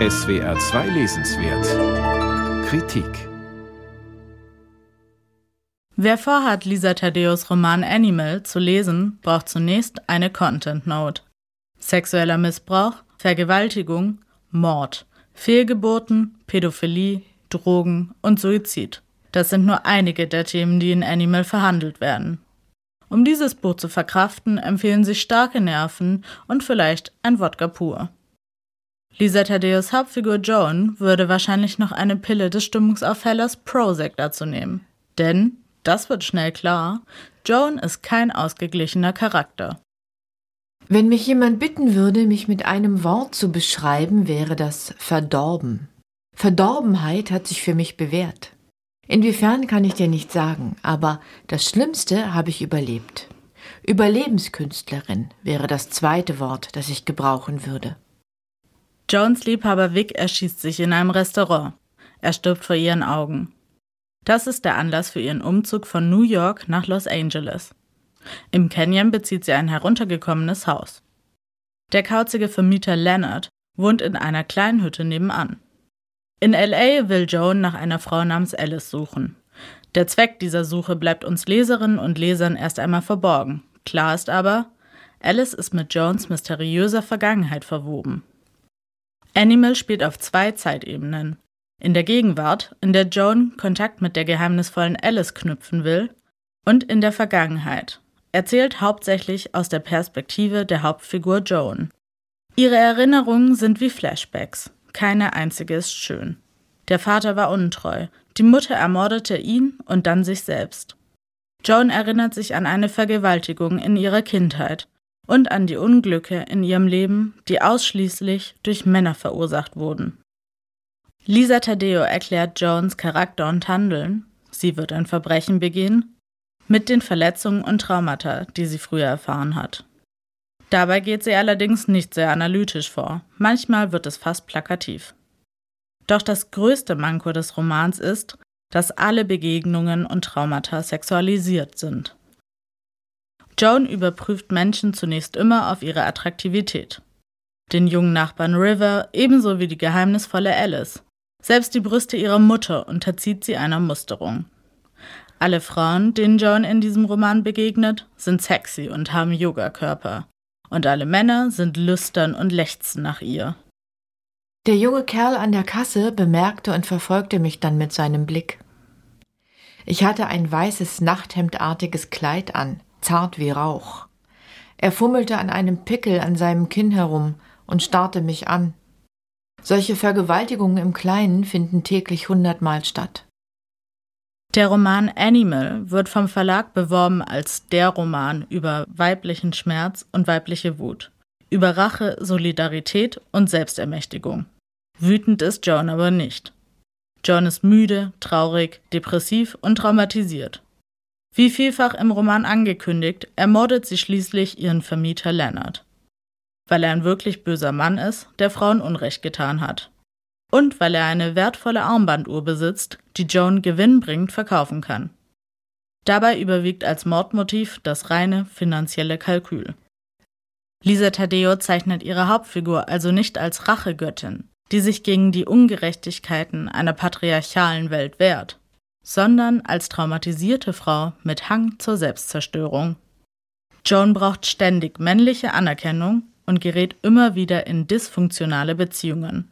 SWR 2 Lesenswert Kritik Wer vorhat, Lisa Thaddeus Roman Animal zu lesen, braucht zunächst eine Content Note. Sexueller Missbrauch, Vergewaltigung, Mord, Fehlgeburten, Pädophilie, Drogen und Suizid. Das sind nur einige der Themen, die in Animal verhandelt werden. Um dieses Buch zu verkraften, empfehlen sich starke Nerven und vielleicht ein Wodka pur. Lisa Thaddeus Hauptfigur Joan würde wahrscheinlich noch eine Pille des Stimmungsaufhellers Prozac dazu nehmen. Denn, das wird schnell klar, Joan ist kein ausgeglichener Charakter. Wenn mich jemand bitten würde, mich mit einem Wort zu beschreiben, wäre das verdorben. Verdorbenheit hat sich für mich bewährt. Inwiefern kann ich dir nicht sagen, aber das Schlimmste habe ich überlebt. Überlebenskünstlerin wäre das zweite Wort, das ich gebrauchen würde. Jones Liebhaber Vic erschießt sich in einem Restaurant. Er stirbt vor ihren Augen. Das ist der Anlass für ihren Umzug von New York nach Los Angeles. Im Canyon bezieht sie ein heruntergekommenes Haus. Der kauzige Vermieter Leonard wohnt in einer kleinen Hütte nebenan. In LA will Joan nach einer Frau namens Alice suchen. Der Zweck dieser Suche bleibt uns Leserinnen und Lesern erst einmal verborgen. Klar ist aber, Alice ist mit Joans mysteriöser Vergangenheit verwoben. Animal spielt auf zwei Zeitebenen. In der Gegenwart, in der Joan Kontakt mit der geheimnisvollen Alice knüpfen will, und in der Vergangenheit, erzählt hauptsächlich aus der Perspektive der Hauptfigur Joan. Ihre Erinnerungen sind wie Flashbacks, keine einzige ist schön. Der Vater war untreu, die Mutter ermordete ihn und dann sich selbst. Joan erinnert sich an eine Vergewaltigung in ihrer Kindheit und an die Unglücke in ihrem Leben, die ausschließlich durch Männer verursacht wurden. Lisa Tadeo erklärt Jones Charakter und Handeln, sie wird ein Verbrechen begehen, mit den Verletzungen und Traumata, die sie früher erfahren hat. Dabei geht sie allerdings nicht sehr analytisch vor, manchmal wird es fast plakativ. Doch das größte Manko des Romans ist, dass alle Begegnungen und Traumata sexualisiert sind. Joan überprüft Menschen zunächst immer auf ihre Attraktivität. Den jungen Nachbarn River ebenso wie die geheimnisvolle Alice. Selbst die Brüste ihrer Mutter unterzieht sie einer Musterung. Alle Frauen, denen Joan in diesem Roman begegnet, sind sexy und haben Yogakörper. Und alle Männer sind lüstern und lechzen nach ihr. Der junge Kerl an der Kasse bemerkte und verfolgte mich dann mit seinem Blick. Ich hatte ein weißes Nachthemdartiges Kleid an, zart wie Rauch. Er fummelte an einem Pickel an seinem Kinn herum und starrte mich an. Solche Vergewaltigungen im Kleinen finden täglich hundertmal statt. Der Roman Animal wird vom Verlag beworben als der Roman über weiblichen Schmerz und weibliche Wut, über Rache, Solidarität und Selbstermächtigung. Wütend ist John aber nicht. John ist müde, traurig, depressiv und traumatisiert. Wie vielfach im Roman angekündigt, ermordet sie schließlich ihren Vermieter Leonard. Weil er ein wirklich böser Mann ist, der Frauen Unrecht getan hat. Und weil er eine wertvolle Armbanduhr besitzt, die Joan gewinnbringend verkaufen kann. Dabei überwiegt als Mordmotiv das reine finanzielle Kalkül. Lisa Tadeo zeichnet ihre Hauptfigur also nicht als Rachegöttin, die sich gegen die Ungerechtigkeiten einer patriarchalen Welt wehrt, sondern als traumatisierte Frau mit Hang zur Selbstzerstörung. Joan braucht ständig männliche Anerkennung und gerät immer wieder in dysfunktionale Beziehungen.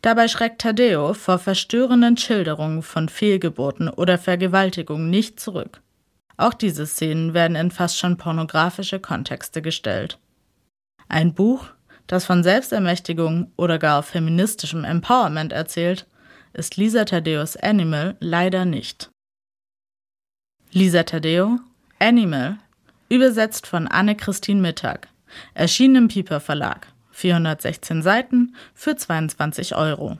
Dabei schreckt Tadeo vor verstörenden Schilderungen von Fehlgeburten oder Vergewaltigungen nicht zurück. Auch diese Szenen werden in fast schon pornografische Kontexte gestellt. Ein Buch, das von Selbstermächtigung oder gar feministischem Empowerment erzählt, ist Lisa Tadeos Animal leider nicht. Lisa Tadeo, Animal, übersetzt von Anne-Christine Mittag, erschien im Pieper Verlag, 416 Seiten für 22 Euro.